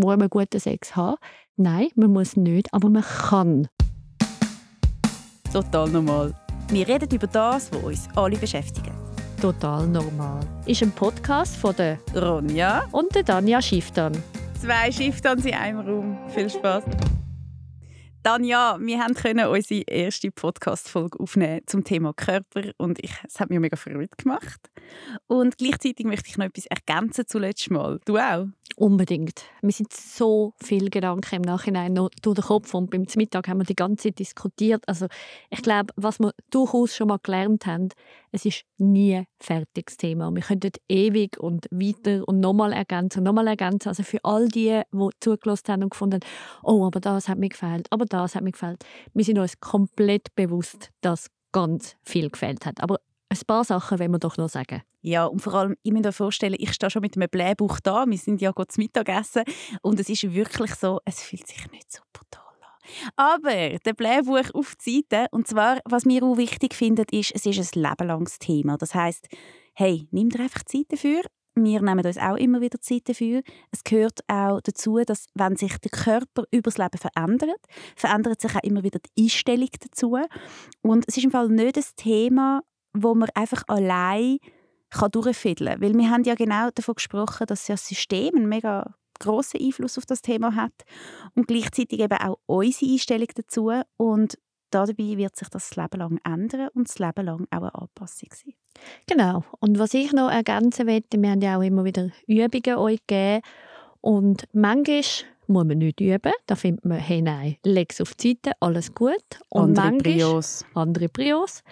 muss man guten Sex haben. Nein, man muss nicht, aber man kann. Total normal. Wir reden über das, was uns alle beschäftigt. Total normal. Ist ein Podcast von der Ronja und der Danja Schifftan. Zwei Schifftan in einem Raum. Viel Spaß. Tanja, wir können unsere erste Podcast-Folge aufnehmen zum Thema Körper und ich, es hat mir mega verrückt gemacht. Und gleichzeitig möchte ich noch etwas ergänzen zu letztes Mal. Du auch? Unbedingt. Mir sind so viele Gedanken im Nachhinein noch durch den Kopf und beim Mittag haben wir die ganze Zeit diskutiert. Also ich glaube, was wir durchaus schon mal gelernt haben, es ist nie ein fertiges Thema. Wir könnten ewig und weiter und nochmal ergänzen, nochmal ergänzen. Also für all die, die zugelassen haben und gefunden oh, aber das hat mir gefällt, aber das hat mir gefällt. Wir sind uns komplett bewusst, dass ganz viel gefällt hat. Aber ein paar Sachen wollen wir doch noch sagen. Ja, und vor allem, ich muss mir vorstellen, ich stehe schon mit einem Blähbuch da. Wir sind ja gut zum Mittagessen. Und es ist wirklich so, es fühlt sich nicht so brutal an. Aber der Blähbuch auf die Seite, und zwar, was mir auch wichtig findet, ist, es ist ein lebenlanges Thema. Das heißt, hey, nimm dir einfach Zeit dafür. Wir nehmen uns auch immer wieder Zeit dafür. Es gehört auch dazu, dass wenn sich der Körper über das Leben verändert, verändert sich auch immer wieder die Einstellung dazu. Und es ist im Fall nicht ein Thema, wo man einfach allein kann durchfiddeln kann. Weil wir haben ja genau davon gesprochen, dass das System einen mega grossen Einfluss auf das Thema hat und gleichzeitig eben auch unsere Einstellung dazu. Und dabei wird sich das, das Leben lang ändern und das Leben lang auch eine Anpassung sein. Genau. Und was ich noch ergänzen möchte, wir haben ja auch immer wieder Übungen euch gegeben und manchmal muss man nicht üben. Da findet man, hey nein, leg es auf die Seite, alles gut. Und andere manchmal, Prios. Andere Prios.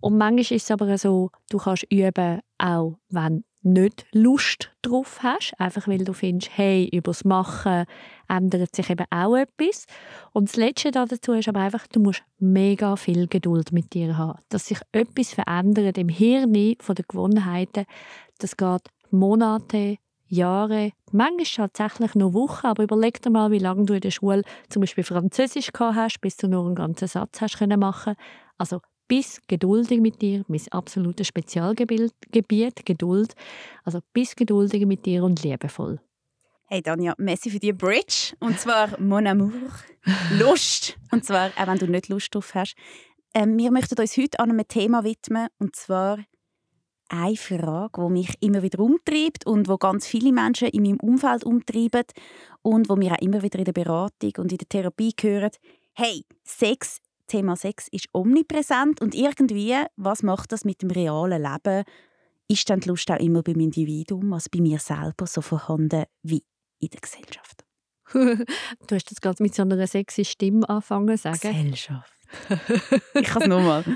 Und manchmal ist es aber so, du kannst üben, auch wenn nicht Lust drauf hast, einfach weil du findest, hey, übers Machen ändert sich eben auch etwas. Und das Letzte dazu ist aber einfach, du musst mega viel Geduld mit dir haben. Dass sich etwas verändert im Hirn von den Gewohnheiten, das geht Monate, Jahre, manchmal tatsächlich noch Wochen, aber überleg dir mal, wie lange du in der Schule zum Beispiel Französisch gehabt hast, bis du nur einen ganzen Satz hast können machen. Also bis geduldig mit dir, mein absolutes Spezialgebiet, Geduld. Also bis geduldig mit dir und liebevoll. Hey Danja, merci für die Bridge. Und zwar Mon Amour, Lust. Und zwar, auch wenn du nicht Lust drauf hast. Ähm, wir möchten uns heute an einem Thema widmen. Und zwar eine Frage, die mich immer wieder umtreibt und wo ganz viele Menschen in meinem Umfeld umtreiben und wo wir auch immer wieder in der Beratung und in der Therapie hören. Hey, Sex Thema Sex ist omnipräsent und irgendwie, was macht das mit dem realen Leben? Ist dann die Lust auch immer beim Individuum, also bei mir selber, so vorhanden wie in der Gesellschaft? du hast das gerade mit so einer sexy Stimme angefangen zu sagen. Gesellschaft. ich kann es nochmal.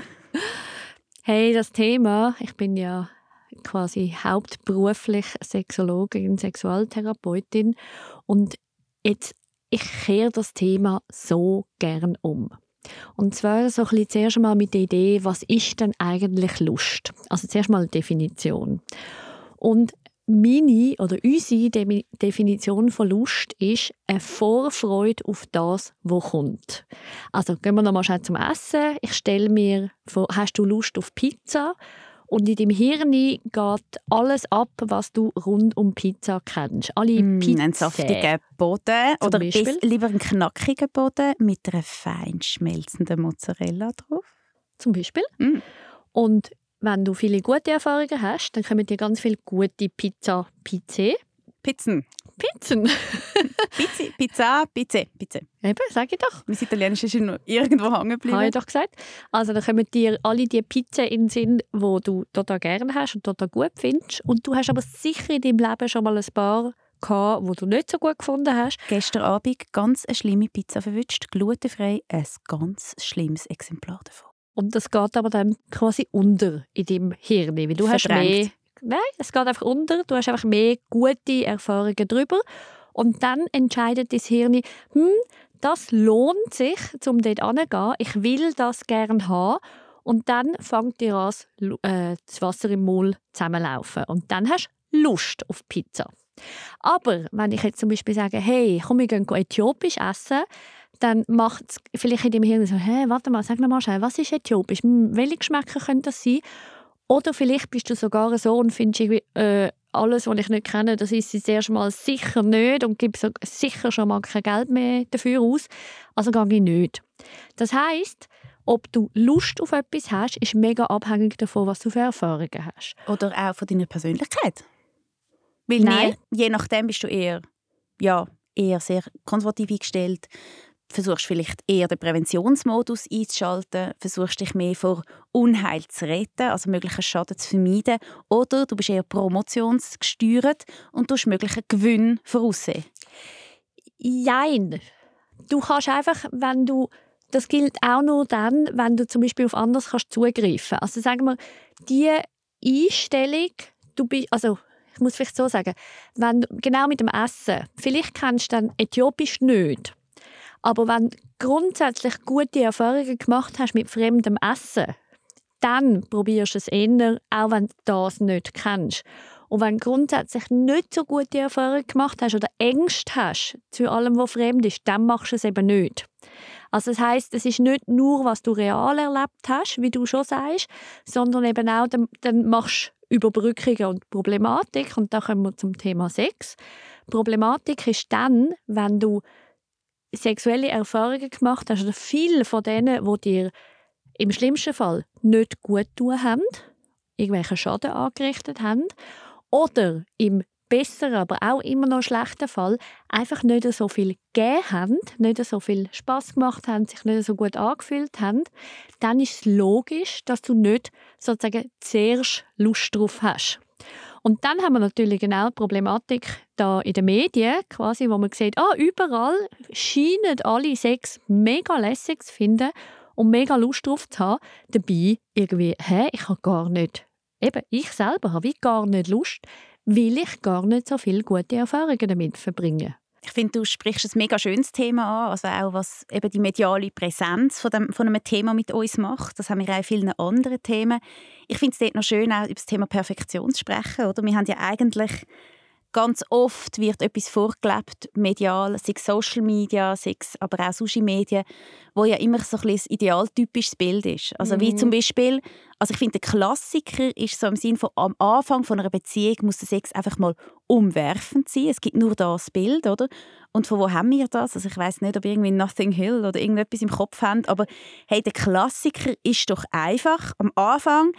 Hey, das Thema, ich bin ja quasi hauptberuflich Sexologin, Sexualtherapeutin und jetzt ich kehre das Thema so gern um. Und zwar so ein bisschen zuerst einmal mit der Idee, was ist denn eigentlich Lust? Also zuerst mal eine Definition. Und meine oder unsere De Definition von Lust ist eine Vorfreude auf das, was kommt. Also gehen wir nochmal schnell zum Essen. Ich stelle mir vor, hast du Lust auf Pizza? Und in deinem Hirn geht alles ab, was du rund um Pizza kennst. Alle mm, Pizzen. Einen saftigen Boden oder bis, lieber einen knackigen Boden mit einer fein schmelzenden Mozzarella drauf. Zum Beispiel. Mm. Und wenn du viele gute Erfahrungen hast, dann kommen dir ganz viele gute Pizza Pizze. Pizzen. Pizzen. Pizza, Pizza, Pizza, Pizza. Eben, sag ich doch. Mein Italienisch ist noch irgendwo hängen geblieben. Habe ich doch gesagt. Also dann kommen dir alle die Pizzen in den Sinn, die du total gerne hast und total gut findest. Und du hast aber sicher in deinem Leben schon mal ein paar gehabt, die du nicht so gut gefunden hast. Gestern Abend ganz eine schlimme Pizza verwünscht, glutenfrei, ein ganz schlimmes Exemplar davon. Und das geht aber dann quasi unter in deinem Hirn, weil du Verdrängt. hast mehr Nein, es geht einfach unter. Du hast einfach mehr gute Erfahrungen darüber. Und dann entscheidet dein Hirn, hm, das lohnt sich, um dort hinzugehen. Ich will das gerne haben. Und dann fängt dir an, äh, das Wasser im Maul zusammenlaufen. Und dann hast du Lust auf Pizza. Aber wenn ich jetzt zum Beispiel sage, hey, komm, wir gehen äthiopisch essen, dann macht es vielleicht in deinem Hirn so, hey, warte mal, sag mal schnell, was ist äthiopisch? Hm, welche Geschmäcker können das sein? Oder vielleicht bist du sogar so und findest äh, alles, was ich nicht kenne, das ist es erst mal sicher nicht und gebe so sicher schon mal kein Geld mehr dafür aus. Also gehe ich nicht. Das heißt, ob du Lust auf etwas hast, ist mega abhängig davon, was du für Erfahrungen hast. Oder auch von deiner Persönlichkeit. Weil Nein. nie, je nachdem bist du eher, ja, eher sehr konservativ eingestellt, versuchst vielleicht eher den Präventionsmodus einzuschalten, versuchst dich mehr vor Unheil zu retten, also möglichen Schaden zu vermeiden, oder du bist eher promotionsgesteuert und tust möglichen Gewinn voraussehen. Jein. Du kannst einfach, wenn du das gilt auch nur dann, wenn du zum Beispiel auf anderes kannst zugreifen. Also sagen wir, die Einstellung, du bist, also ich muss vielleicht so sagen, wenn du, genau mit dem Essen, vielleicht kennst du dann Äthiopisch nicht, aber wenn du grundsätzlich gute Erfahrungen gemacht hast mit fremdem Essen, dann probierst du es eher, auch wenn du das nicht kennst. Und wenn du grundsätzlich nicht so gute Erfahrungen gemacht hast oder Ängste hast zu allem, was fremd ist, dann machst du es eben nicht. Also das heißt, es ist nicht nur, was du real erlebt hast, wie du schon sagst, sondern eben auch, dann, dann machst du Überbrückungen und Problematik. Und da kommen wir zum Thema Sex. Problematik ist dann, wenn du sexuelle Erfahrungen gemacht hast, oder viele von denen, die dir im schlimmsten Fall nicht gut tun haben, irgendwelchen Schaden angerichtet haben, oder im besseren, aber auch immer noch schlechten Fall einfach nicht so viel gegeben haben, nicht so viel Spaß gemacht haben, sich nicht so gut angefühlt haben, dann ist es logisch, dass du nicht sozusagen zuerst Lust drauf hast. Und dann haben wir natürlich genau die Problematik da in den Medien, quasi, wo man sieht, ah, überall scheinen alle Sex mega lässig zu finden und mega Lust drauf zu haben. Dabei irgendwie, hä, ich habe gar nicht, eben, ich selber habe gar nicht Lust, weil ich gar nicht so viele gute Erfahrungen damit verbringe. Ich finde, du sprichst ein mega schönes Thema an, also auch was eben die mediale Präsenz von, dem, von einem Thema mit uns macht. Das haben wir auch in vielen anderen Themen. Ich finde es dort noch schön, auch über das Thema Perfektion zu sprechen. Oder? Wir haben ja eigentlich ganz oft wird etwas vorgelebt, medial, sei es Social Media, sei es aber auch Social Medien, wo ja immer so ein, idealtypisches Bild ist. Also mhm. wie zum Beispiel, also ich finde, der Klassiker ist so im Sinne von am Anfang von einer Beziehung muss der Sex einfach mal umwerfend sein. Es gibt nur das Bild, oder? Und von wo haben wir das? Also ich weiß nicht, ob ihr irgendwie Nothing Hill oder irgendetwas im Kopf habt, aber hey, der Klassiker ist doch einfach am Anfang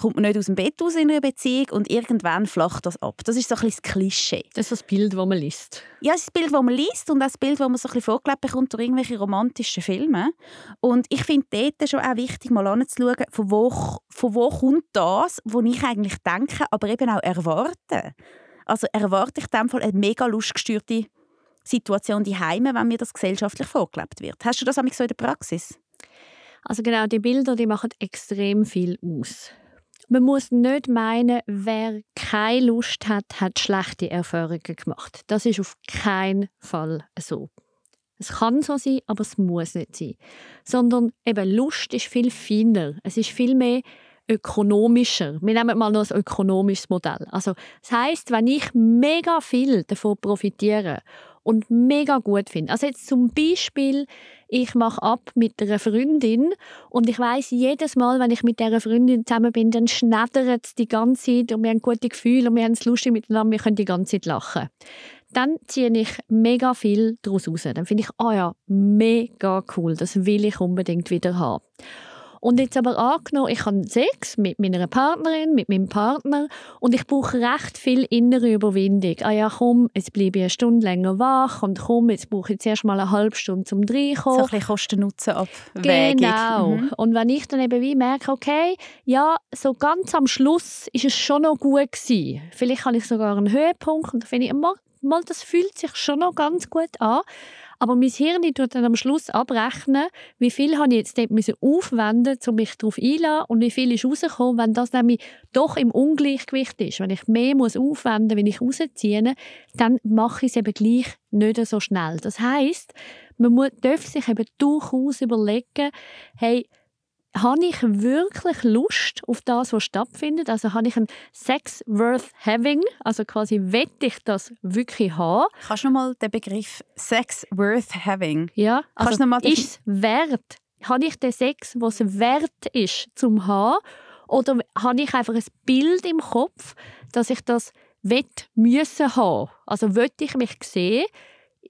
kommt man nicht aus dem Bett aus in einer Beziehung und irgendwann flacht das ab. Das ist so ein bisschen das Klischee. Das ist das Bild, das man liest. Ja, das, ist das Bild, das man liest und auch das Bild, das man so ein bisschen vorgelebt bekommt durch irgendwelche romantischen Filme. Und ich finde dort schon auch wichtig, mal anzuschauen, von wo, von wo kommt das, was ich eigentlich denke, aber eben auch erwarte. Also erwarte ich in dem Fall eine mega lustgestörte Situation die Heime, wenn mir das gesellschaftlich vorgelebt wird. Hast du das so in der Praxis? Also genau, die Bilder, die machen extrem viel aus. Man muss nicht meinen, wer keine Lust hat, hat schlechte Erfahrungen gemacht. Das ist auf keinen Fall so. Es kann so sein, aber es muss nicht sein. Sondern eben Lust ist viel feiner. Es ist viel mehr ökonomischer. Wir nehmen mal noch ein ökonomisches Modell. Also, das heißt, wenn ich mega viel davon profitiere und mega gut finde. Also jetzt zum Beispiel, ich mache ab mit einer Freundin und ich weiß jedes Mal, wenn ich mit dieser Freundin zusammen bin, dann schneddert es die ganze Zeit und wir haben gute Gefühle und wir haben es lustig miteinander, wir können die ganze Zeit lachen. Dann ziehe ich mega viel daraus raus. Dann finde ich, oh ja, mega cool, das will ich unbedingt wieder haben. Und jetzt aber angenommen, ich habe Sex mit meiner Partnerin, mit meinem Partner und ich brauche recht viel innere Überwindung. Ah ja, komm, jetzt bleibe ich eine Stunde länger wach und komm, jetzt brauche ich zuerst mal eine halbe Stunde zum Reinkommen. So ein bisschen Kosten-Nutzen-Abwägung. Genau. Mhm. Und wenn ich dann eben wie merke, okay, ja, so ganz am Schluss ist es schon noch gut gewesen. Vielleicht habe ich sogar einen Höhepunkt und dann finde ich, mal, mal, das fühlt sich schon noch ganz gut an. Aber mein Hirn tut dann am Schluss abrechnen, wie viel habe ich jetzt dort müssen aufwenden um mich darauf einzulassen und wie viel ist rausgekommen, wenn das nämlich doch im Ungleichgewicht ist. Wenn ich mehr muss aufwenden muss, wenn ich rausziehe, dann mache ich es eben gleich nicht so schnell. Das heißt, man muss, darf sich eben durchaus überlegen, hey, habe ich wirklich Lust auf das, was stattfindet? Also habe ich einen Sex worth having? Also quasi, wette ich das wirklich haben? Kannst du nochmal den Begriff Sex worth having? Ja, also ist es wert? Habe ich den Sex, was wert ist, zum haben? Oder habe ich einfach ein Bild im Kopf, dass ich das will, müssen haben. Also will ich mich sehen,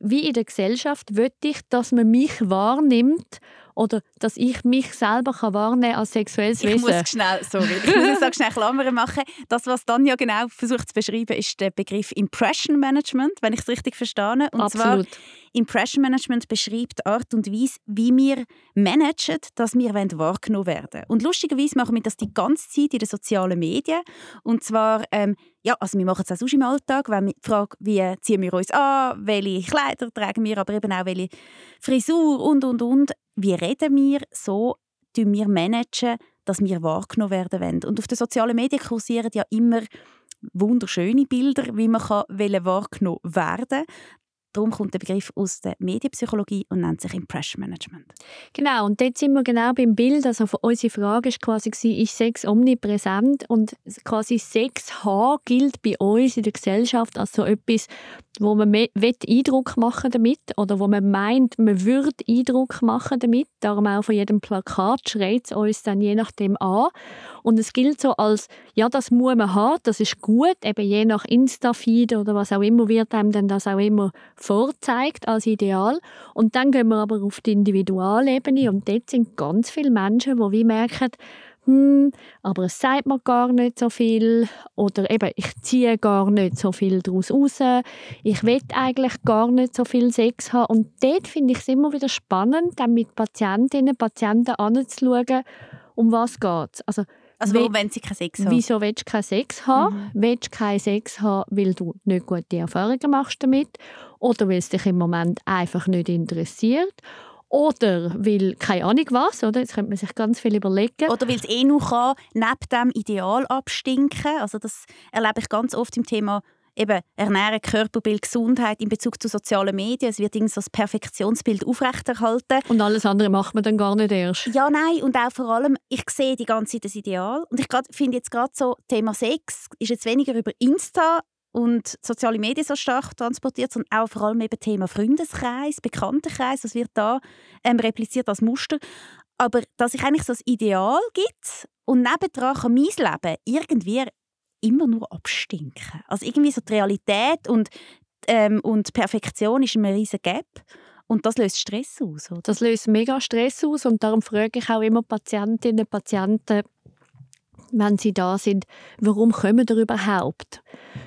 wie in der Gesellschaft, will ich, dass man mich wahrnimmt oder dass ich mich selber kann wahrnehmen als sexuelles Ich Wesen. muss schnell, sorry, ich muss jetzt auch schnell Klammern machen. Das, was Tanja genau versucht zu beschreiben, ist der Begriff Impression Management, wenn ich es richtig verstehe. Und zwar Absolut. Impression Management beschreibt die Art und Weise, wie wir managen, dass wir wahrgenommen werden. Und lustigerweise machen wir das die ganze Zeit in den sozialen Medien. Und zwar, ähm, ja, also wir machen es auch sonst im Alltag, wenn wir die Frage, wie ziehen wir uns an, welche Kleider tragen wir, aber eben auch welche Frisur und, und, und. Wie reden wir so, tun wir managen, dass wir wahrgenommen werden wollen. Und auf den sozialen Medien kursieren ja immer wunderschöne Bilder, wie man kann wahrgenommen werden Darum kommt der Begriff aus der Medienpsychologie und nennt sich Impression Management. Genau, und dort sind wir genau beim Bild. Also unsere Frage war quasi, ist Sex omnipräsent? Und quasi Sex haben gilt bei uns in der Gesellschaft als so etwas, wo man Eindruck machen damit oder wo man meint, man würde Eindruck machen damit. Darum auch von jedem Plakat schreit es uns dann je nachdem an. Und es gilt so als, ja, das muss man haben, das ist gut, eben je nach Insta-Feed oder was auch immer wird einem dann das auch immer vorzeigt als Ideal. Und dann gehen wir aber auf die Individualebene und dort sind ganz viele Menschen, die wie merken, hm, aber es sagt mir gar nicht so viel oder eben, ich ziehe gar nicht so viel daraus raus, ich will eigentlich gar nicht so viel Sex haben und dort finde ich es immer wieder spannend, dann mit Patientinnen und Patienten anzuschauen, um was geht es. Also, Also warum wollen sie keinen Sex haben? Wieso willst du keinen Sex haben? Willst du keinen Sex haben, weil du nicht gute Erfahrungen machst damit? Oder weil es dich im Moment einfach nicht interessiert? Oder weil, keine Ahnung was, oder? Jetzt könnte man sich ganz viel überlegen. Oder weil es eh noch kann, neben dem Ideal abstinken. Also das erlebe ich ganz oft im Thema eben Ernährung, Körperbild, Gesundheit in Bezug zu sozialen Medien. Es wird irgendwie so das Perfektionsbild aufrechterhalten. Und alles andere macht man dann gar nicht erst. Ja, nein, und auch vor allem, ich sehe die ganze Zeit das Ideal. Und ich finde jetzt gerade so, Thema Sex ist jetzt weniger über Insta und soziale Medien so stark transportiert, sondern auch vor allem eben Thema Freundeskreis, Bekanntenkreis, das wird da ähm, repliziert als Muster. Aber dass ich eigentlich so das Ideal gibt und nebendran kann mein Leben irgendwie immer nur abstinken. Also irgendwie so die Realität und, ähm, und Perfektion ist ein riesen Gap. Und das löst Stress aus, oder? Das löst mega Stress aus und darum frage ich auch immer Patientinnen und Patienten, wenn sie da sind, warum kommen ihr überhaupt?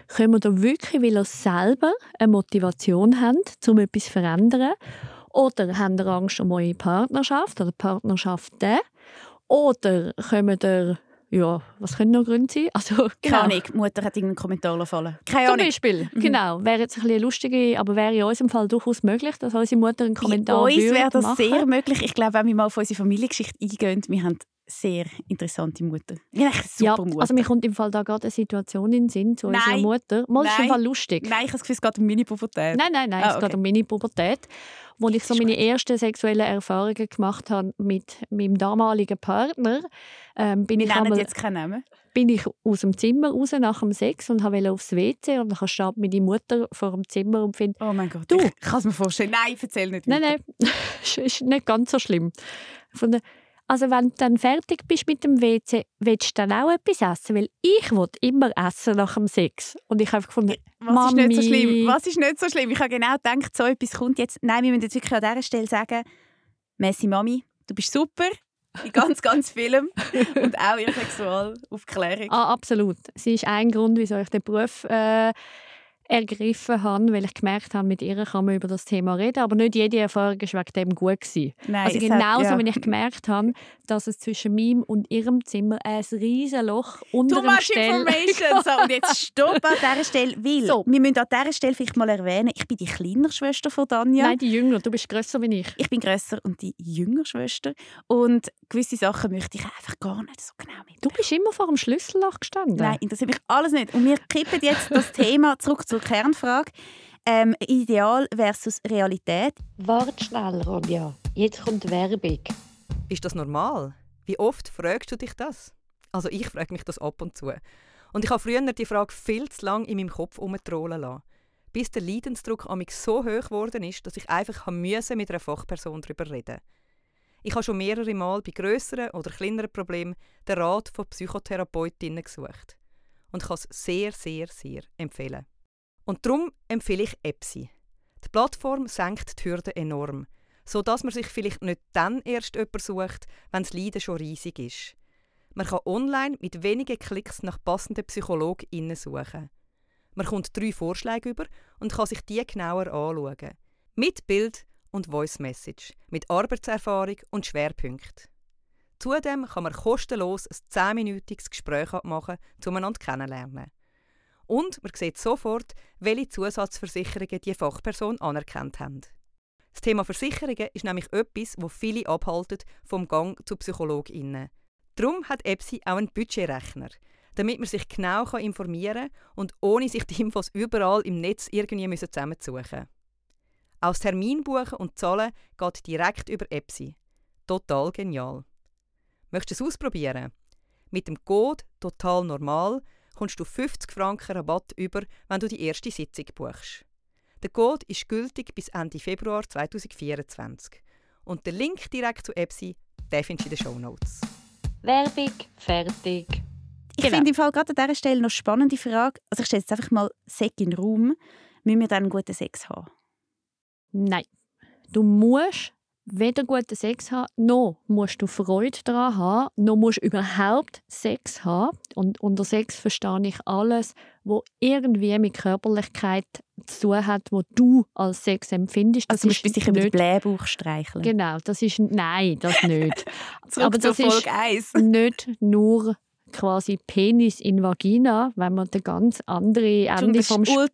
Kommen ihr wirklich, weil ihr selber eine Motivation habt, um etwas zu verändern? Oder habt ihr Angst um eure Partnerschaft oder Partnerschaften? Oder kommen ihr, ja, was können noch Gründe sein? Also, Keine genau. Ahnung, die Mutter hat irgendeinen Kommentar gefallen. Keine Zum Ahnung. Beispiel, Mhm. genau. Wäre jetzt ein bisschen lustige, aber wäre in unserem Fall durchaus möglich, dass unsere Mutter einen Bei Kommentar uns würde wäre das machen. sehr möglich. Ich glaube, wenn wir mal auf unsere Familiengeschichte eingehen, wir haben sehr interessante Mutter. Eine super Ja, Mutter. also mir kommt im Fall da gerade eine Situation in den Sinn zu unserer Nein. Mutter. Mal ist im. Fall lustig. Nein, ich habe das Gefühl, es geht um meine Pubertät. Nein, nein, nein, Ah, es geht okay. um meine Pubertät, wo ich so meine ersten sexuellen Erfahrungen gemacht habe mit meinem damaligen Partner. Ähm, bin, Wir ich einmal, jetzt keinen Namen. bin ich aus dem Zimmer raus nach dem Sex und wollte aufs WC und dann steht meine Mutter vor dem Zimmer und findet, Oh mein Gott, Du. ich kann es mir vorstellen. Nein, erzähl nicht nein, weiter. nein, ist- ist nicht ganz so schlimm. Von der, also wenn du dann fertig bist mit dem WC, willst du dann auch etwas essen? Weil ich will immer essen nach dem Sex. Und ich habe gefunden, Was ist nicht so Mami. schlimm? Was ist nicht so schlimm? Ich habe genau gedacht, so etwas kommt jetzt. Nein, wir müssen jetzt wirklich an dieser Stelle sagen, Messi Mami, du bist super in ganz, ganz Film und auch in Sexualaufklärung. Ah, absolut. Sie ist ein Grund, wieso ich den Beruf äh, ergriffen habe, weil ich gemerkt habe, mit ihr kann man über das Thema reden, aber nicht jede Erfahrung war wegen dem gut. Gewesen. Nein, Also es hat- genauso, ja. wie ich gemerkt habe, dass es zwischen meinem und ihrem Zimmer ein riesen Loch unter Too dem much Stell... information. So, und jetzt stopp an dieser Stelle, weil So. wir müssen an dieser Stelle vielleicht mal erwähnen, ich bin die kleinere Schwester von Danja. Nein, die Jünger, du bist grösser wie ich. Ich bin grösser und die jüngere Schwester. Und gewisse Sachen möchte ich einfach gar nicht so genau mit. Du bist immer vor dem Schlüsselloch gestanden. Nein, interessiert mich alles nicht. Und wir kippen jetzt das Thema zurück zur Kernfrage. Ähm, Ideal versus Realität. Warte schnell, Ronja. Jetzt kommt Werbung. Ist das normal? Wie oft fragst du dich das? Also ich frage mich das ab und zu. Und ich habe früher die Frage viel zu lange in meinem Kopf umtrollen lassen. Bis der Leidensdruck an mich so hoch geworden ist, dass ich einfach müssen mit einer Fachperson darüber reden Ich habe schon mehrere Mal bei grösseren oder kleineren Problemen den Rat von Psychotherapeutinnen gesucht. und kann es sehr, sehr, sehr empfehlen. Und darum empfehle ich Epsi. Die Plattform senkt die Hürden enorm, sodass man sich vielleicht nicht dann erst jemanden sucht, wenn das Leiden schon riesig ist. Man kann online mit wenigen Klicks nach passenden PsychologInnen suchen. Man kommt drei Vorschläge über und kann sich die genauer anschauen. Mit Bild und Voice Message, mit Arbeitserfahrung und Schwerpunkt. Zudem kann man kostenlos ein 10-minütiges Gespräch abmachen, um einander kennenlernen. Und man sieht sofort, welche Zusatzversicherungen die Fachperson anerkannt haben. Das Thema Versicherungen ist nämlich etwas, wo viele abhaltet vom Gang zu PsychologInnen. Darum hat EPSI auch einen Budgetrechner, damit man sich genau informieren kann und ohne sich die Infos überall im Netz irgendwie zusammensuchen das Terminbuchen und Zahlen geht direkt über EPSI. Total genial. Möchtest du es ausprobieren? Mit dem Code «Total normal» kommst du 50 Franken Rabatt über, wenn du die erste Sitzung buchst. Der Code ist gültig bis Ende Februar 2024. Und den Link direkt zu EPSI findest du in den Show Notes. Werbung, fertig. Ich genau. finde im Fall gerade an dieser Stelle noch eine spannende Frage. Also ich stelle jetzt einfach mal Sex in den Raum. Müssen wir dann guten Sex haben? Nein. Du musst weder guten Sex haben, noch musst du Freude daran haben, noch musst du überhaupt Sex haben. Und unter Sex verstehe ich alles, was irgendwie mit Körperlichkeit zu tun hat, wo du als Sex empfindest. Das also ist sich über den Blähbauch streicheln. Genau, das ist nein, das nicht. Aber das ist 1. nicht nur quasi Penis in Vagina, wenn man den ganz andere Ende vom Spektrum...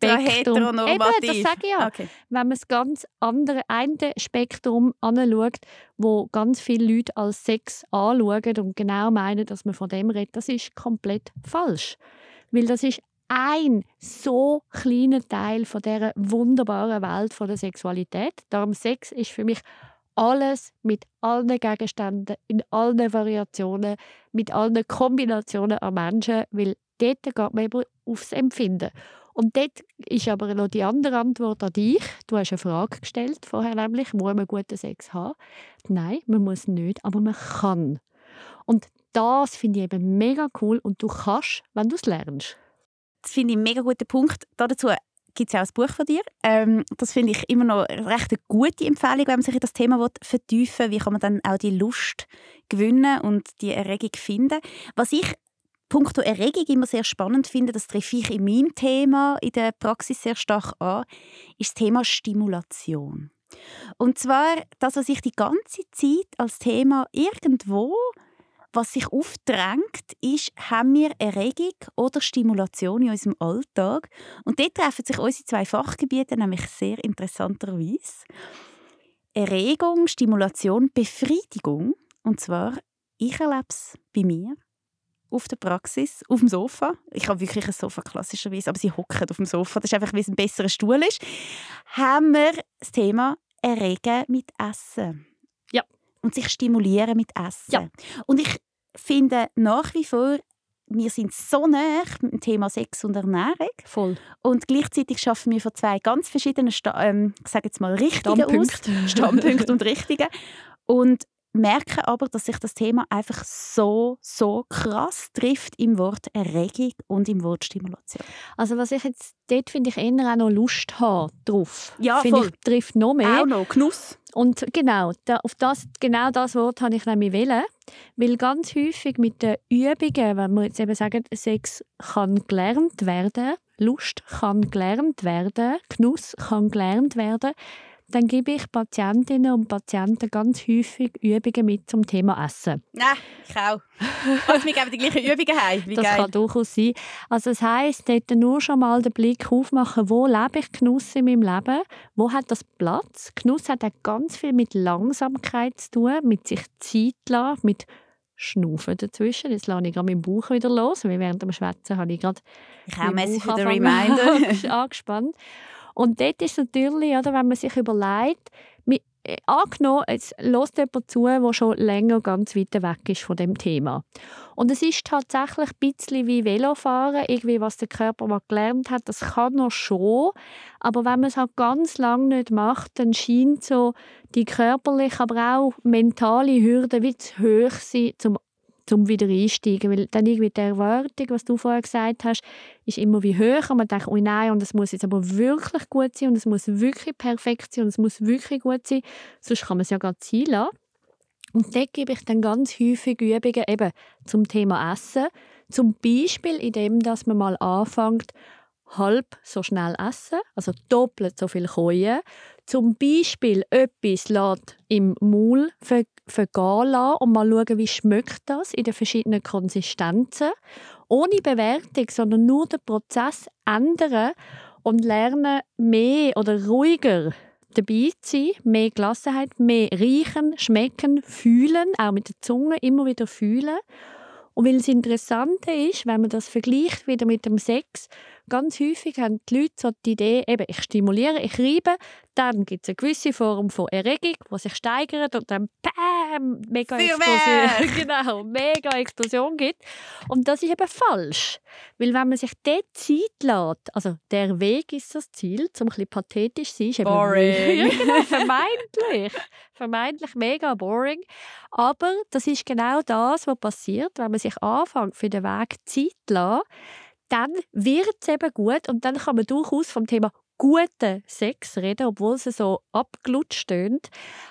Eben, das sage ich ja. Okay. Wenn man das ganz andere Ende Spektrum anschaut, wo ganz viele Leute als Sex anschauen und genau meinen, dass man von dem redet, das ist komplett falsch. Weil das ist ein so kleiner Teil von dieser wunderbaren Welt von der Sexualität. Darum Sex ist für mich alles mit allen Gegenständen, in allen Variationen, mit allen Kombinationen an Menschen, weil dort geht man eben aufs Empfinden. Und dort ist aber noch die andere Antwort an dich. Du hast eine Frage gestellt vorher, nämlich, muss man guten Sex haben? Nein, man muss nicht, aber man kann. Und das finde ich eben mega cool und du kannst, wenn du es lernst. Das finde ich einen mega guten Punkt. Dazu gibt es ja auch ein Buch von dir. Ähm, das finde ich immer noch eine recht gute Empfehlung, wenn man sich in das Thema vertiefen will. Wie kann man dann auch die Lust gewinnen und die Erregung finden? Was ich punkto Erregung immer sehr spannend finde, das treffe ich in meinem Thema in der Praxis sehr stark an, ist das Thema Stimulation. Und zwar das, was ich die ganze Zeit als Thema irgendwo was sich aufdrängt, ist, haben wir Erregung oder Stimulation in unserem Alltag? Und dort treffen sich unsere zwei Fachgebiete nämlich sehr interessanterweise. Erregung, Stimulation, Befriedigung. Und zwar, ich erlebe es bei mir auf der Praxis, auf dem Sofa. Ich habe wirklich ein Sofa klassischerweise, aber sie hocken auf dem Sofa. Das ist einfach, wie es ein besserer Stuhl ist. Haben wir das Thema Erregen mit Essen. Und sich stimulieren mit Essen. Ja. Und ich finde nach wie vor, wir sind so nah mit dem Thema Sex und Ernährung. Voll. Und gleichzeitig schaffen wir von zwei ganz verschiedenen, Sta ähm, ich sage jetzt mal, Richtungen Standpunkt. aus. Standpunkt und Richtungen. Und merke aber, dass sich das Thema einfach so, so krass trifft im Wort Erregung und im Wort Stimulation. Also was ich jetzt, dort finde ich eher auch noch Lust haben drauf. Ja, finde ich, trifft noch mehr. Auch noch, Genuss. Und genau, da, auf das, genau das Wort habe ich nämlich wählen, weil ganz häufig mit den Übungen, wenn wir jetzt eben sagen, Sex kann gelernt werden, Lust kann gelernt werden, Genuss kann gelernt werden, dann gebe ich Patientinnen und Patienten ganz häufig Übungen mit zum Thema Essen. Nein, ich auch. Also wir geben die gleichen Übungen heim. Das geil. kann durchaus sein. Also das heisst, dort nur schon mal den Blick aufmachen, wo lebe ich Genuss in meinem Leben? Wo hat das Platz? Genuss hat auch ganz viel mit Langsamkeit zu tun, mit sich Zeit lassen, mit Schnaufen dazwischen. Jetzt lasse ich gerade meinen Bauch wieder los, weil während dem Schwätzen habe ich gerade ich für den Reminder angespannt. Und dort ist natürlich, oder, wenn man sich überlegt, äh, angenommen, jetzt hört jemand zu, der schon länger ganz weit weg ist von dem Thema. Und es ist tatsächlich ein bisschen wie Velofahren, irgendwie, was der Körper mal gelernt hat, das kann er schon, aber wenn man es halt ganz lange nicht macht, dann scheint so die körperliche, aber auch mentale Hürde wie zu hoch sein, um zum wieder einsteigen, weil dann irgendwie die Erwartung, was du vorher gesagt hast, ist immer wie höher man denkt, oh nein, und es muss jetzt aber wirklich gut sein und es muss wirklich perfekt sein und es muss wirklich gut sein, sonst kann man es ja gar sein lassen. Und dort gebe ich dann ganz häufig Übungen eben zum Thema Essen, zum Beispiel indem, dass man mal anfängt, halb so schnell essen, also doppelt so viel Käuen. Zum Beispiel etwas im Maul vergehen lassen und mal schauen, wie schmeckt das in den verschiedenen Konsistenzen. Ohne Bewertung, sondern nur den Prozess ändern und lernen mehr oder ruhiger dabei zu sein, mehr Gelassenheit, mehr riechen, schmecken, fühlen, auch mit der Zunge immer wieder fühlen. Und weil das Interessante ist, wenn man das vergleicht wieder mit dem Sex, ganz häufig haben die Leute so die Idee, eben, ich stimuliere, ich reibe, dann gibt es eine gewisse Form von Erregung, die sich steigert und dann bam, mega Explosion, genau, mega Explosion gibt. Und das ist eben falsch. Weil wenn man sich dort Zeit lässt, also der Weg ist das Ziel, zum ein bisschen pathetisch zu sein, ist boring. genau, vermeintlich, vermeintlich mega boring. Aber das ist genau das, was passiert, wenn man sich anfängt, für den Weg Zeit zu lassen, dann wird es eben gut und dann kann man durchaus vom Thema guten Sex reden, obwohl es so abgelutscht stöhnt.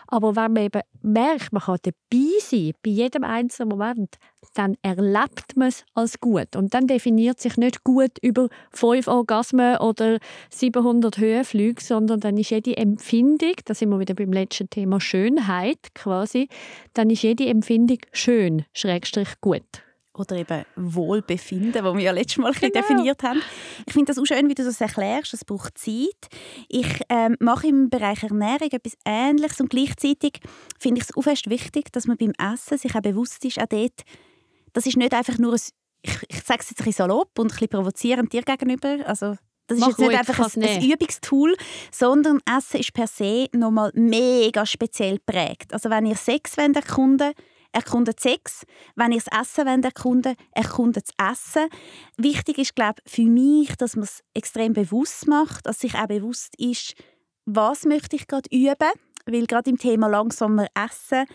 Aber wenn man eben merkt, man kann dabei sein, bei jedem einzelnen Moment, dann erlebt man es als gut. Und dann definiert sich nicht gut über fünf Orgasmen oder 700 Höhenflüge, sondern dann ist jede Empfindung, da sind wir wieder beim letzten Thema Schönheit quasi, dann ist jede Empfindung schön, schrägstrich gut oder eben Wohlbefinden, wo wir ja letztes Mal genau. definiert haben. Ich finde das auch schön, wie du das erklärst. Es braucht Zeit. Ich ähm, mache im Bereich Ernährung etwas Ähnliches und gleichzeitig finde ich es auch fest wichtig, dass man beim Essen sich auch bewusst ist, auch dort, das ist nicht einfach nur ein, ich, ich sage es jetzt ein bisschen salopp und ein bisschen provozierend dir gegenüber, also das ist Mach jetzt nicht einfach ein, ein Übungstool, sondern Essen ist per se nochmal mega speziell prägt. Also wenn ihr Sex erkunden wollt, erkundet Sex. Wenn ihr das Essen wollt, erkundet das Essen. Wichtig ist, glaube ich, für mich, dass man es extrem bewusst macht, dass sich auch bewusst ist, was möchte ich gerade üben, weil gerade im Thema langsamer Essen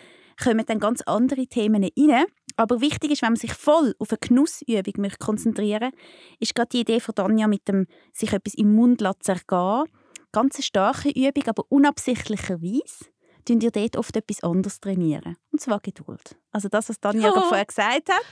kommen dann ganz andere Themen rein. Aber wichtig ist, wenn man sich voll auf eine Genussübung konzentrieren möchte, ist gerade die Idee von Tanja mit dem sich etwas im Mund zergehen. Ganz eine starke Übung, aber unabsichtlicherweise tun ihr dort oft etwas anderes trainieren. Und zwar Geduld. Also das, was Tanja oh. vorher gesagt hat.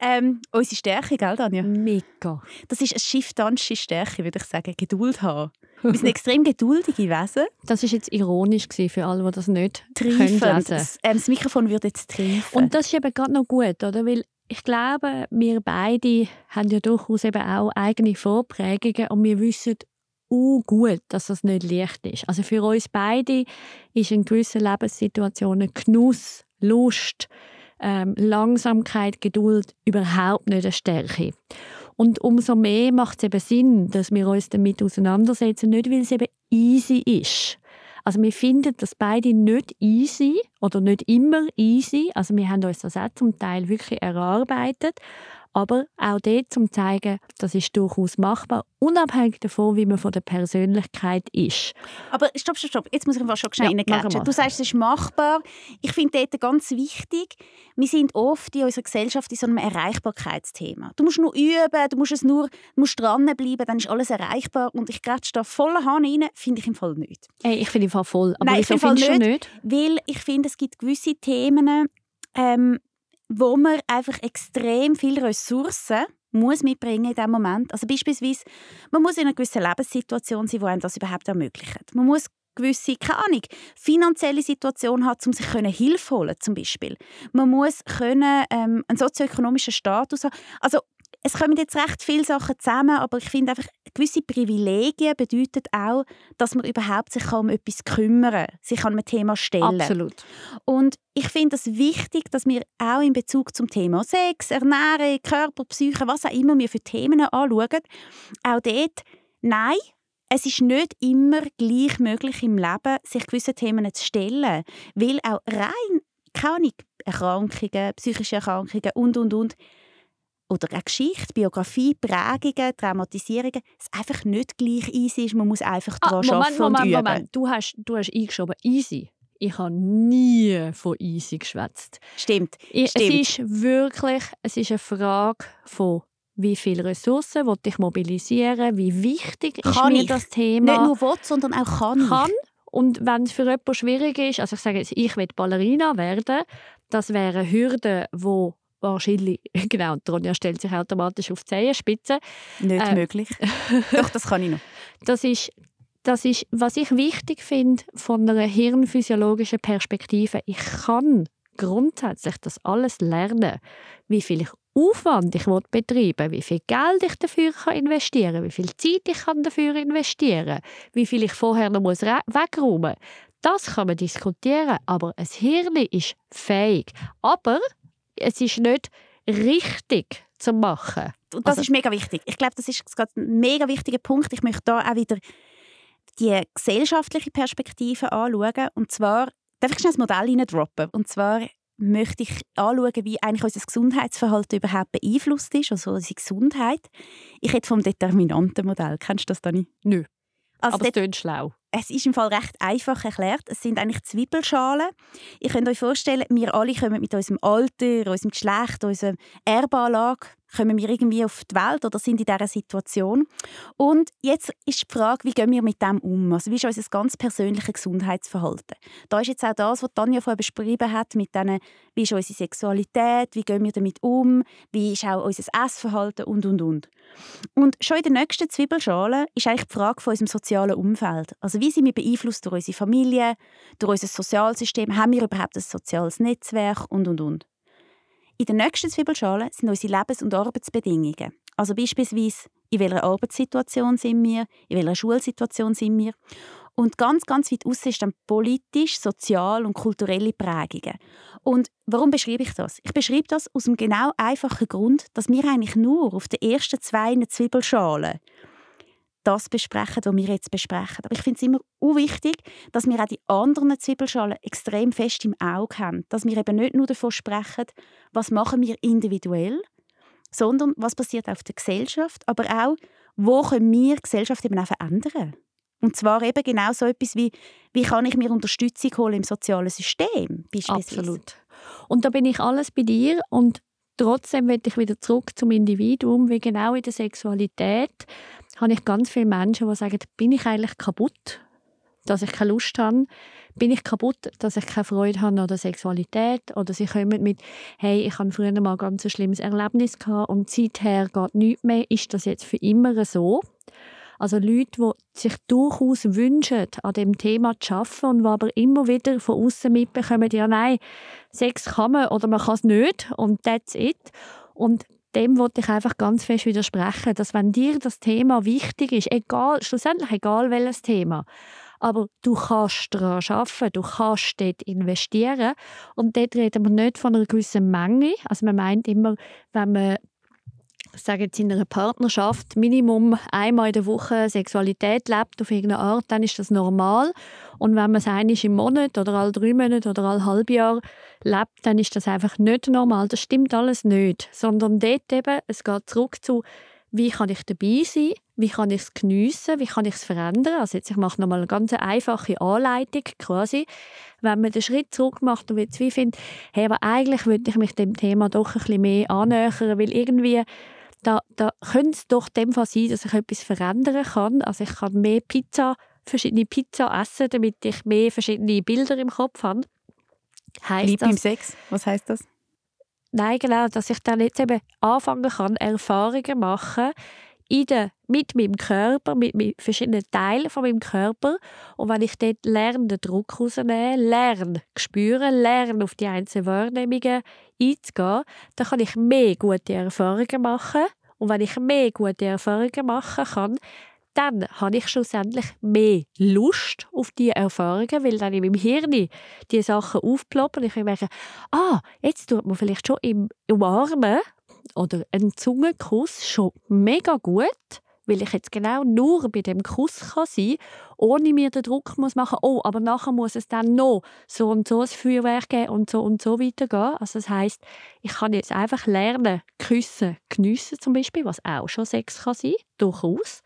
Ähm, unsere Stärke, gell, Tanja? Mega. Das ist eine schifftansche Stärke, würde ich sagen. Geduld haben. Wir sind extrem geduldige Wesen. Das war jetzt ironisch für alle, die das nicht Treifen. können Das, ähm, das Mikrofon wird jetzt treifen. Und das ist eben gerade noch gut, oder? Weil ich glaube, wir beide haben ja durchaus eben auch eigene Vorprägungen und wir wissen uh, gut, dass das nicht leicht ist. Also für uns beide ist in gewissen Lebenssituationen Genuss, Lust, ähm, Langsamkeit, Geduld überhaupt nicht eine Stärke. Und umso mehr macht es eben Sinn, dass wir uns damit auseinandersetzen, nicht weil es eben easy ist. Also wir finden das beide nicht easy oder nicht immer easy. Also wir haben uns das auch zum Teil wirklich erarbeitet. Aber auch dort zum zeigen, das ist durchaus machbar, unabhängig davon, wie man von der Persönlichkeit ist. Aber stopp, stopp, stopp. Jetzt muss ich mal schon schnell ja, Du sagst, es ist machbar. Ich finde dort ganz wichtig, wir sind oft in unserer Gesellschaft in so einem Erreichbarkeitsthema. Du musst nur üben, du musst es nur musst dranbleiben, dann ist alles erreichbar. Und ich grätsche da voller Hahn rein, finde ich im Fall nicht. Hey, ich finde im Fall voll. Aber Nein, ich finde nicht, nicht? Weil ich finde, es gibt gewisse Themen, ähm, wo man einfach extrem viele Ressourcen muss mitbringen in diesem Moment. Also beispielsweise, man muss in einer gewissen Lebenssituation sein, die einem das überhaupt ermöglicht. Man muss gewisse, keine Ahnung, finanzielle Situation haben, um sich Hilfe holen zum Beispiel. Man muss können, ähm, einen sozioökonomischen Status haben. Also es kommen jetzt recht viele Sachen zusammen, aber ich finde einfach, gewisse Privilegien bedeuten auch, dass man überhaupt sich um etwas kümmern kann, sich an ein Thema stellen. Absolut. Und ich finde es wichtig, dass wir auch in Bezug zum Thema Sex, Ernährung, Körper, Psyche, was auch immer wir für Themen anschauen, auch dort, nein, es ist nicht immer gleich möglich im Leben, sich gewisse Themen zu stellen, weil auch rein, keine Erkrankungen, psychische Erkrankungen und, und, und, oder eine Geschichte, Biografie, Prägungen, Traumatisierungen, es einfach nicht gleich easy ist. Man muss einfach ah, daran Moment, arbeiten Moment, und üben. Moment. Du hast, du hast eingeschoben, easy. Ich habe nie von easy geschwätzt. Stimmt. Ich, Stimmt. Es ist wirklich es ist eine Frage von wie viele Ressourcen will ich mobilisieren, wie wichtig ist Kann mir ich? das Thema. Nicht nur will, sondern auch kann. kann. Und wenn es für jemanden schwierig ist, also ich sage jetzt, ich will Ballerina werden, das wäre eine Hürde, wo wahrscheinlich, genau, Ronja stellt sich automatisch auf die Zehenspitze. Nicht Äh. möglich. Doch, das kann ich noch. Das ist, das ist, was ich wichtig finde von einer hirnphysiologischen Perspektive. Ich kann grundsätzlich das alles lernen, wie viel ich Aufwand ich will betreiben wie viel Geld ich dafür kann investieren wie viel Zeit ich kann dafür investieren wie viel ich vorher noch muss wegräumen Das kann man diskutieren, aber ein Hirn ist fähig. Aber es ist nicht richtig zu machen. Und das Also- ist mega wichtig. Ich glaube, das ist ein mega wichtiger Punkt. Ich möchte da auch wieder die gesellschaftliche Perspektive anschauen. Und zwar, darf ich schnell das Modell reindroppen? Und zwar möchte ich anschauen, wie eigentlich unser Gesundheitsverhalten überhaupt beeinflusst ist, also unsere Gesundheit. Ich rede vom Determinantenmodell. Kennst du das, Dani? Nö. Also aber es klingt schlau. Es ist im Fall recht einfach erklärt. Es sind eigentlich Zwiebelschalen. Ihr könnt euch vorstellen, wir alle kommen mit unserem Alter, unserem Geschlecht, unserer Erbanlage, kommen wir irgendwie auf die Welt oder sind in dieser Situation. Und jetzt ist die Frage, wie gehen wir mit dem um? Also wie ist unser ganz persönliches Gesundheitsverhalten? Da ist jetzt auch das, was Tanja vorher beschrieben hat, mit denen, wie ist unsere Sexualität, wie gehen wir damit um, wie ist auch unser Essverhalten und, und, und. Und schon in der nächsten Zwiebelschale ist eigentlich die Frage von unserem sozialen Umfeld. Also wie sind wir beeinflusst durch unsere Familie, durch unser Sozialsystem, haben wir überhaupt ein soziales Netzwerk und, und, und. In der nächsten Zwiebelschale sind unsere Lebens- und Arbeitsbedingungen. Also beispielsweise, in welcher Arbeitssituation sind wir, in welcher Schulsituation sind wir. Und ganz, ganz weit aussen ist dann politisch, sozial und kulturelle Prägungen. Und warum beschreibe ich das? Ich beschreibe das aus dem genau einfachen Grund, dass wir eigentlich nur auf den ersten zwei Zwiebelschalen das besprechen, was wir jetzt besprechen. Aber ich finde es immer wichtig, dass wir auch die anderen Zwiebelschalen extrem fest im Auge haben. Dass wir eben nicht nur davon sprechen, was machen wir individuell, sondern was passiert auf der Gesellschaft, aber auch, wo können wir die Gesellschaft eben auch verändern. Und zwar eben genau so etwas wie, wie kann ich mir Unterstützung holen im sozialen System, beispielsweise. Absolut. Und da bin ich alles bei dir und trotzdem will ich wieder zurück zum Individuum, wie genau in der Sexualität habe ich ganz viele Menschen, die sagen, bin ich eigentlich kaputt, dass ich keine Lust habe, bin ich kaputt, dass ich keine Freude habe an der Sexualität? Oder sie kommen mit, hey, ich habe früher mal ganz ein schlimmes Erlebnis gehabt und seither geht nichts mehr, ist das jetzt für immer so? Also Leute, die sich durchaus wünschen, an dem Thema zu arbeiten und die aber immer wieder von außen mitbekommen, ja nein, Sex kann man oder man kann es nicht und that's it. Und dem wollte ich einfach ganz fest widersprechen, dass wenn dir das Thema wichtig ist, egal, schlussendlich egal welches Thema, aber du kannst daran arbeiten, du kannst dort investieren und dort reden wir nicht von einer gewissen Menge. Also man meint immer, wenn man ich sage in einer Partnerschaft Minimum einmal in der Woche Sexualität lebt auf irgendeine Art, dann ist das normal. Und wenn man es einmal im Monat oder alle drei Monate oder alle halb Jahr lebt, dann ist das einfach nicht normal. Das stimmt alles nicht. Sondern dort eben, es geht zurück zu, wie kann ich dabei sein, wie kann ich es geniessen, wie kann ich es verändern. Also jetzt, ich mache nochmal eine ganz einfache Anleitung quasi. Wenn man den Schritt zurück macht und jetzt wie findet, hey, aber eigentlich würde ich mich dem Thema doch ein bisschen mehr annähern, weil irgendwie da, da könnte es doch dem Fall sein, dass ich etwas verändern kann. Also ich kann mehr Pizza, verschiedene Pizza essen, damit ich mehr verschiedene Bilder im Kopf habe. Heisst Liebe das, im Sex, was heißt das? Nein, genau, dass ich dann jetzt eben anfangen kann, Erfahrungen machen in der, mit meinem Körper, mit, mit verschiedenen Teilen von meinem Körper. Und wenn ich dort lerne, den Druck rausnehmen, lerne, spüren, lerne, auf die einzelnen Wahrnehmungen einzugehen, dann kann ich mehr gute Erfahrungen machen. Und wenn ich mehr gute Erfahrungen machen kann, dann habe ich schlussendlich mehr Lust auf diese Erfahrungen, weil dann in meinem Hirn die Sachen aufploppen. Ich merke, ah, jetzt tut man vielleicht schon im Umarmen oder einen Zungenkuss schon mega gut, weil ich jetzt genau nur bei dem Kuss kann sein ohne mir den Druck muss machen oh, aber nachher muss es dann noch so und so ein Feuerwerk geben und so und so weitergehen. Also das heißt, ich kann jetzt einfach lernen, küssen, geniessen zum Beispiel, was auch schon Sex kann sein, durchaus.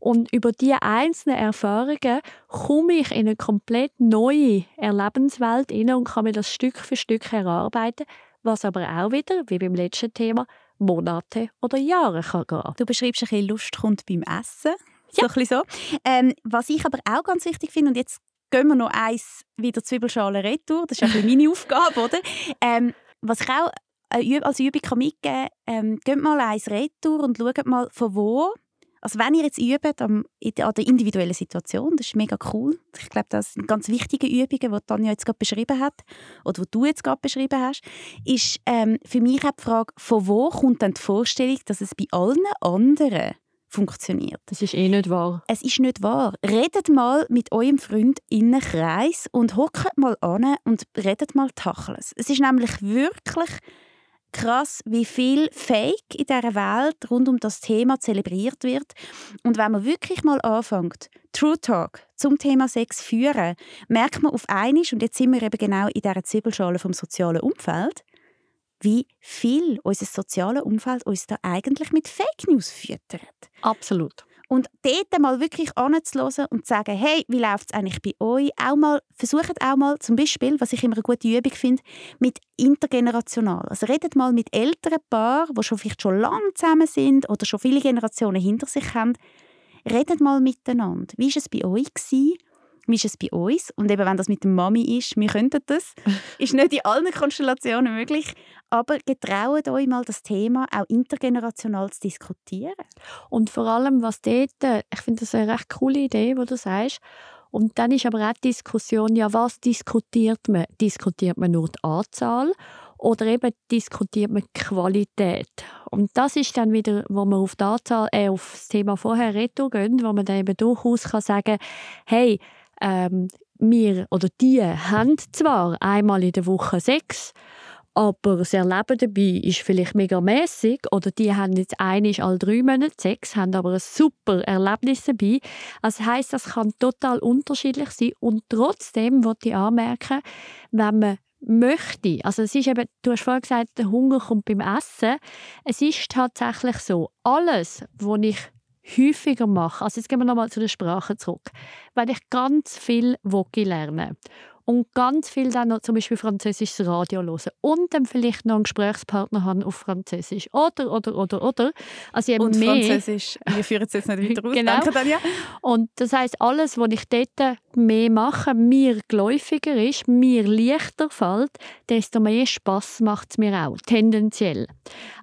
Und über diese einzelnen Erfahrungen komme ich in eine komplett neue Erlebenswelt hinein und kann mir das Stück für Stück erarbeiten, was aber auch wieder, wie beim letzten Thema, Monate oder Jahre kann gehen. Du beschreibst ein bisschen Lust kommt beim Essen. Ja. So ein so. Ähm, was ich aber auch ganz wichtig finde, und jetzt gehen wir noch eins wieder Zwiebelschale retour, das ist ein bisschen meine Aufgabe, oder? Ähm, was ich auch als Übung mitgeben kann, ähm, geht mal eins retour und schaut mal, von wo also wenn ihr jetzt übt an, der individuellen Situation, das ist mega cool. Ich glaube, das sind ganz wichtige Übungen, die Tanja jetzt gerade beschrieben hat oder die du jetzt gerade beschrieben hast, ist ähm, für mich auch die Frage, von wo kommt dann die Vorstellung, dass es bei allen anderen funktioniert. Das ist eh nicht wahr. Es ist nicht wahr. Redet mal mit eurem Freund in einem Kreis und hockt mal an und redet mal Tachles. Es ist nämlich wirklich krass, wie viel Fake in dieser Welt rund um das Thema zelebriert wird. Und wenn man wirklich mal anfängt, True Talk zum Thema Sex führen, merkt man auf einmal, und jetzt sind wir eben genau in dieser Zwiebelschale vom sozialen Umfeld, wie viel unser soziales Umfeld uns da eigentlich mit Fake News füttert. Absolut. Und dort mal wirklich anzuhören und zu sagen, hey, wie läuft es eigentlich bei euch? Auch mal, versucht auch mal zum Beispiel, was ich immer eine gute Übung finde, mit intergenerational. Also redet mal mit älteren Paaren, die schon vielleicht schon lange zusammen sind oder schon viele Generationen hinter sich haben. Redet mal miteinander. Wie war es bei euch? Gewesen? Wie ist es bei uns? Und eben, wenn das mit der Mami ist, wir könnten das. ist nicht in allen Konstellationen möglich. Aber getraut euch mal, das Thema auch intergenerational zu diskutieren. Und vor allem, was dort, äh, ich finde das eine recht coole Idee, wo du sagst, und dann ist aber auch die Diskussion, ja, was diskutiert man? Diskutiert man nur die Anzahl oder eben diskutiert man die Qualität? Und das ist dann wieder, wo man auf, die Anzahl, äh, auf das Thema vorher Reto gehen, wo man dann eben durchaus kann sagen hey, ähm, wir oder die haben zwar einmal in der Woche Sex, aber das Erleben dabei ist vielleicht mega mäßig oder die haben jetzt einig alle drei Monate Sex, haben aber ein super Erlebnis dabei. Also das heisst, das kann total unterschiedlich sein. Und trotzdem wollte ich anmerken, wenn man möchte, also es ist eben, du hast vorhin gesagt, der Hunger kommt beim Essen, es ist tatsächlich so, alles, was ich häufiger mache, also jetzt gehen wir nochmal zu der Sprache zurück, weil ich ganz viel Voki lerne und ganz viel dann noch zum Beispiel französisches Radio hören und dann vielleicht noch einen Gesprächspartner haben auf Französisch oder, oder, oder, oder. Also und mehr, Französisch, wir führen es jetzt nicht weiter aus, genau. danke Tanja. Und das heißt alles, was ich dort mehr mache, mir geläufiger ist, mir leichter fällt, desto mehr Spass macht es mir auch, tendenziell.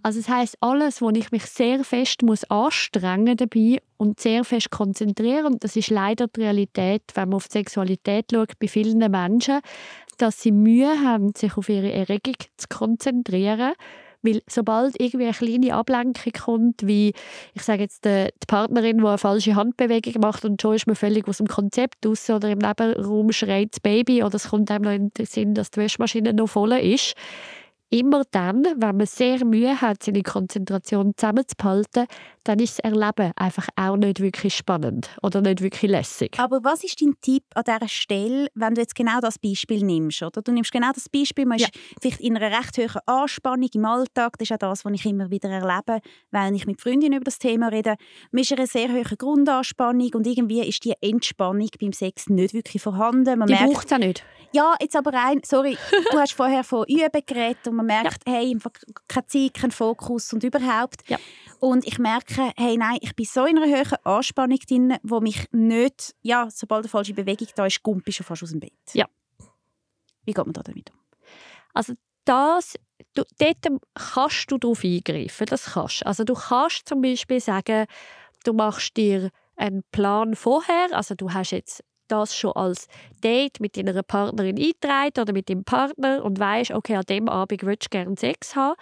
Also das heißt alles, wo ich mich sehr fest muss anstrengen dabei und sehr fest konzentrieren. Und das ist leider die Realität, wenn man auf die Sexualität schaut, bei vielen Menschen, dass sie Mühe haben, sich auf ihre Erregung zu konzentrieren. Weil sobald irgendwie eine kleine Ablenkung kommt, wie ich sage jetzt die, Partnerin, die eine falsche Handbewegung macht und schon ist man völlig aus dem Konzept raus oder im Nebenraum schreit das Baby oder es kommt einem noch in den Sinn, dass die Waschmaschine noch voll ist, immer dann, wenn man sehr Mühe hat, seine Konzentration zusammenzuhalten, dann ist das Erleben einfach auch nicht wirklich spannend oder nicht wirklich lässig. Aber was ist dein Tipp an dieser Stelle, wenn du jetzt genau das Beispiel nimmst? Oder? Du nimmst genau das Beispiel, man ja. ist vielleicht in einer recht hohen Anspannung im Alltag. Das ist auch das, was ich immer wieder erlebe, wenn ich mit Freundinnen über das Thema rede. Man ist in einer sehr hohen Grundanspannung und irgendwie ist die Entspannung beim Sex nicht wirklich vorhanden. Man die braucht es auch nicht. Ja, jetzt aber rein, sorry, du hast vorher von Üben geredet man merkt, ja. hey, keine Zeit, kein Fokus und überhaupt. Ja. Und ich merke, hey, nein, ich bin so in einer hohen Anspannung drin, wo mich nicht, ja, sobald eine falsche Bewegung da ist, gump schon fast aus dem Bett. Ja. Wie geht man da damit um? Also das, du, dort kannst du darauf eingreifen, das kannst. Also du kannst zum Beispiel sagen, du machst dir einen Plan vorher, also du hast jetzt das schon als Date mit deiner Partnerin eingetragen oder mit deinem Partner und weißt, okay, an dem Abend willst du gerne Sex haben.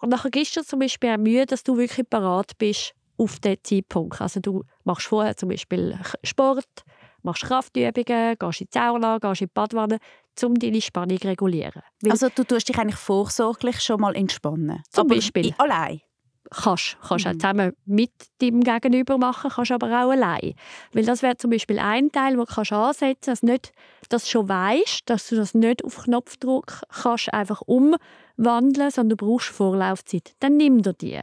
Und dann gibst du zum Beispiel auch Mühe, dass du wirklich parat bist auf diesen Zeitpunkt. Also du machst vorher zum Beispiel Sport, machst Kraftübungen, gehst in die Sauna, gehst in die Badwanne, um deine Spannung zu regulieren. Weil also du tust dich eigentlich vorsorglich schon mal entspannen? Zum Beispiel. Allein? Kannst. Kannst mhm. auch zusammen mit deinem Gegenüber machen, kannst aber auch allein. Weil das wäre zum Beispiel ein Teil, wo du kannst ansetzen kannst, dass nicht, dass du schon weißt, dass du das nicht auf Knopfdruck kannst einfach umwandeln, sondern du brauchst Vorlaufzeit. Dann nimm dir die.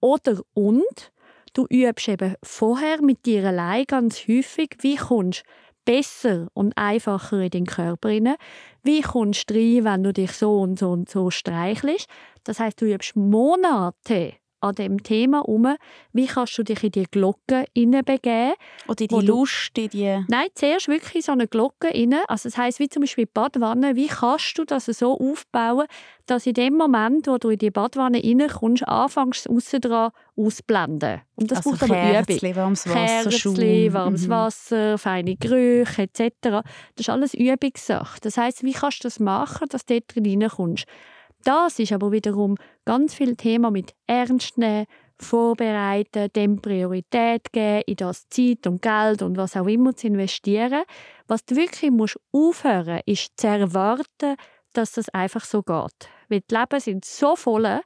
Oder und du übst eben vorher mit dir allein ganz häufig, wie kommst du besser und einfacher in den Körper rein. Wie kommst du rein, wenn du dich so und so und so streichelst? Das heißt, du übst Monate an dem Thema um. Wie kannst du dich in die Glocke hineinbegeben? Oder in die Lust, in die... Nein, zuerst wirklich so eine Glocke rein. Also das heisst, wie zum Beispiel die Badwanne, wie kannst du das so aufbauen, dass in dem Moment, wo du in die Badwanne reinkommst, anfängst du aussen dran ausblenden. Und das also braucht aber Übung. Warmes Wasser, Schaum. Kerzchen, warmes Mhm. Wasser, feine Gerüche etc. Das ist alles Übungssache. Das heißt, wie kannst du das machen, dass du dort drin reinkommst? Das ist aber wiederum ganz viel Thema mit Ernst nehmen, vorbereiten, dem Priorität geben, in das Zeit und Geld und was auch immer zu investieren. Was du wirklich musst aufhören ist zu erwarten, dass das einfach so geht. Weil die Leben sind so voll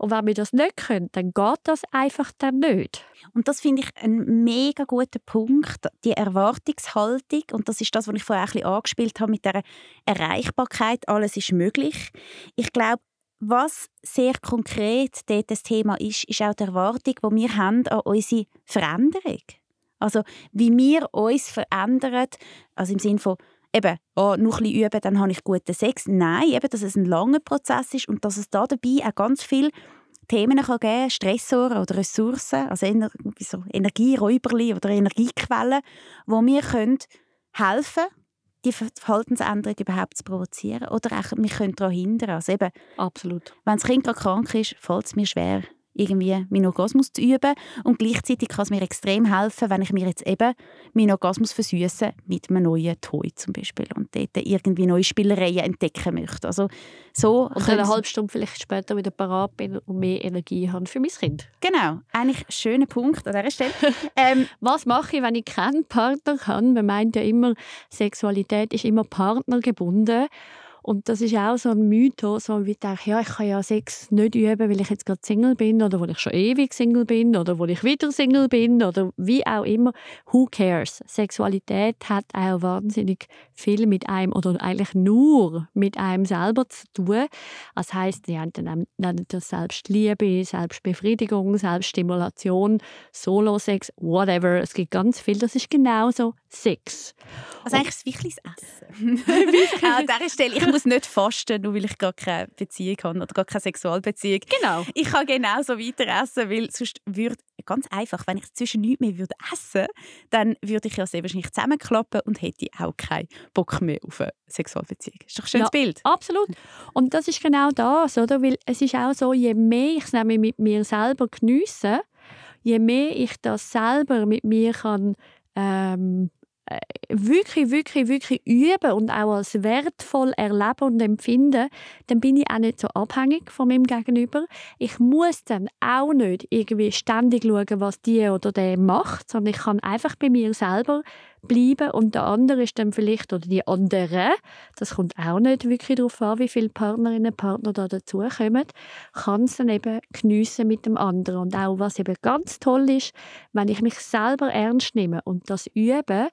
und wenn wir das nicht können, dann geht das einfach dann nicht. Und das finde ich ein mega guter Punkt, die Erwartungshaltung. Und das ist das, was ich vorher ein bisschen angespielt habe mit der Erreichbarkeit. Alles ist möglich. Ich glaube, was sehr konkret dort das Thema ist, ist auch die Erwartung, die wir haben an unsere Veränderung. Also wie wir uns verändern, also im Sinne von eben, oh, noch ein bisschen üben, dann habe ich guten Sex. Nein, eben, dass es ein langer Prozess ist und dass es da dabei auch ganz viel Themen kann geben Stressoren oder Ressourcen, also Ener so Energieräuberli oder Energiequellen, wo wir können helfen die Ver- Verhaltensänderung überhaupt zu provozieren oder auch wir können daran hindern. Also eben, Absolut. wenn das Kind gerade krank ist, fällt es mir schwer, irgendwie meinen Orgasmus zu üben und gleichzeitig kann es mir extrem helfen, wenn ich mir jetzt eben meinen Orgasmus versüße mit einem neuen Toy zum Beispiel und dort irgendwie neue Spielereien entdecken möchte. Also so Und eine halbe Stunde vielleicht später wieder parat bin und mehr Energie habe für mein Kind. Genau, eigentlich ein schöner Punkt an dieser Stelle. ähm, Was mache ich, wenn ich keinen Partner habe? Man meint ja immer, Sexualität ist immer partnergebunden. Und das ist auch so ein Mythos, wo ich denke, ja, ich kann ja Sex nicht üben, weil ich jetzt gerade Single bin oder weil ich schon ewig Single bin oder weil ich wieder Single bin oder wie auch immer. Who cares? Sexualität hat auch wahnsinnig viel mit einem oder eigentlich nur mit einem selber zu tun. Das heisst, die einen nennen das Selbstliebe, Selbstbefriedigung, Selbststimulation, Solo-Sex, whatever. Es gibt ganz viel. Das ist genauso Sex. also eigentlich ist es wirklich das Essen. an dieser Stelle, ich muss nicht fasten, nur weil ich gar keine Beziehung habe oder gar keine Sexualbeziehung. Genau. Ich kann genauso weiter essen, weil sonst würde, ganz einfach, wenn ich zwischen nichts mehr würde essen dann würde ich ja sehr wahrscheinlich zusammenklappen und hätte auch keinen Bock mehr auf eine Sexualbeziehung. Ist doch ein schönes Ja. Bild. Absolut. Und das ist genau das, oder? Weil es ist auch so, je mehr ich es nämlich mit mir selber geniesse, je mehr ich das selber mit mir kann ähm, äh, wirklich, wirklich, wirklich üben und auch als wertvoll erleben und empfinden, dann bin ich auch nicht so abhängig von meinem Gegenüber. Ich muss dann auch nicht irgendwie ständig schauen, was die oder der macht, sondern ich kann einfach bei mir selber bleiben und der andere ist dann vielleicht, oder die andere, das kommt auch nicht wirklich darauf an, wie viele Partnerinnen und Partner da dazukommen, kann es dann eben geniessen mit dem anderen. Und auch was eben ganz toll ist, wenn ich mich selber ernst nehme und das übe,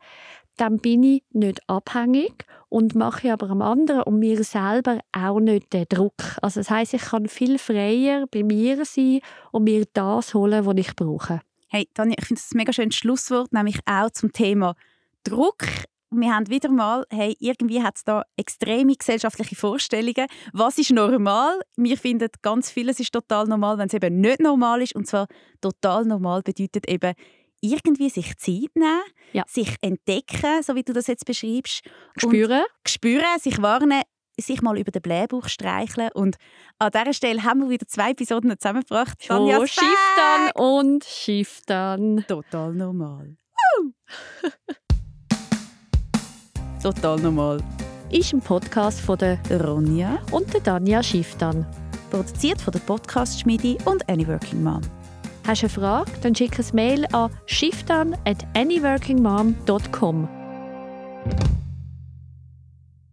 dann bin ich nicht abhängig und mache aber am anderen und mir selber auch nicht den Druck. Also das heißt, ich kann viel freier bei mir sein und mir das holen, was ich brauche. Hey, Tanja, ich finde das ein mega schönes Schlusswort, nämlich auch zum Thema Druck. Wir haben wieder mal, hey, irgendwie hat es da extreme gesellschaftliche Vorstellungen. Was ist normal? Wir finden ganz vieles ist total normal, wenn es eben nicht normal ist. Und zwar total normal bedeutet eben irgendwie sich Zeit nehmen, Ja. sich entdecken, so wie du das jetzt beschreibst. Spüren? spüren, sich warnen, sich mal über den Blähbauch streicheln. Und an dieser Stelle haben wir wieder zwei Episoden zusammengebracht. Tanja, Oh, Schiff dann und Schiff dann. Total normal. Total normal. Ist ein Podcast von der Ronja, und der Danja Schifftan. produziert von der Podcast Schmiedi und Any Mom. Hast du eine Frage? Dann schick ein Mail an schifftan at anyworkingmom.com.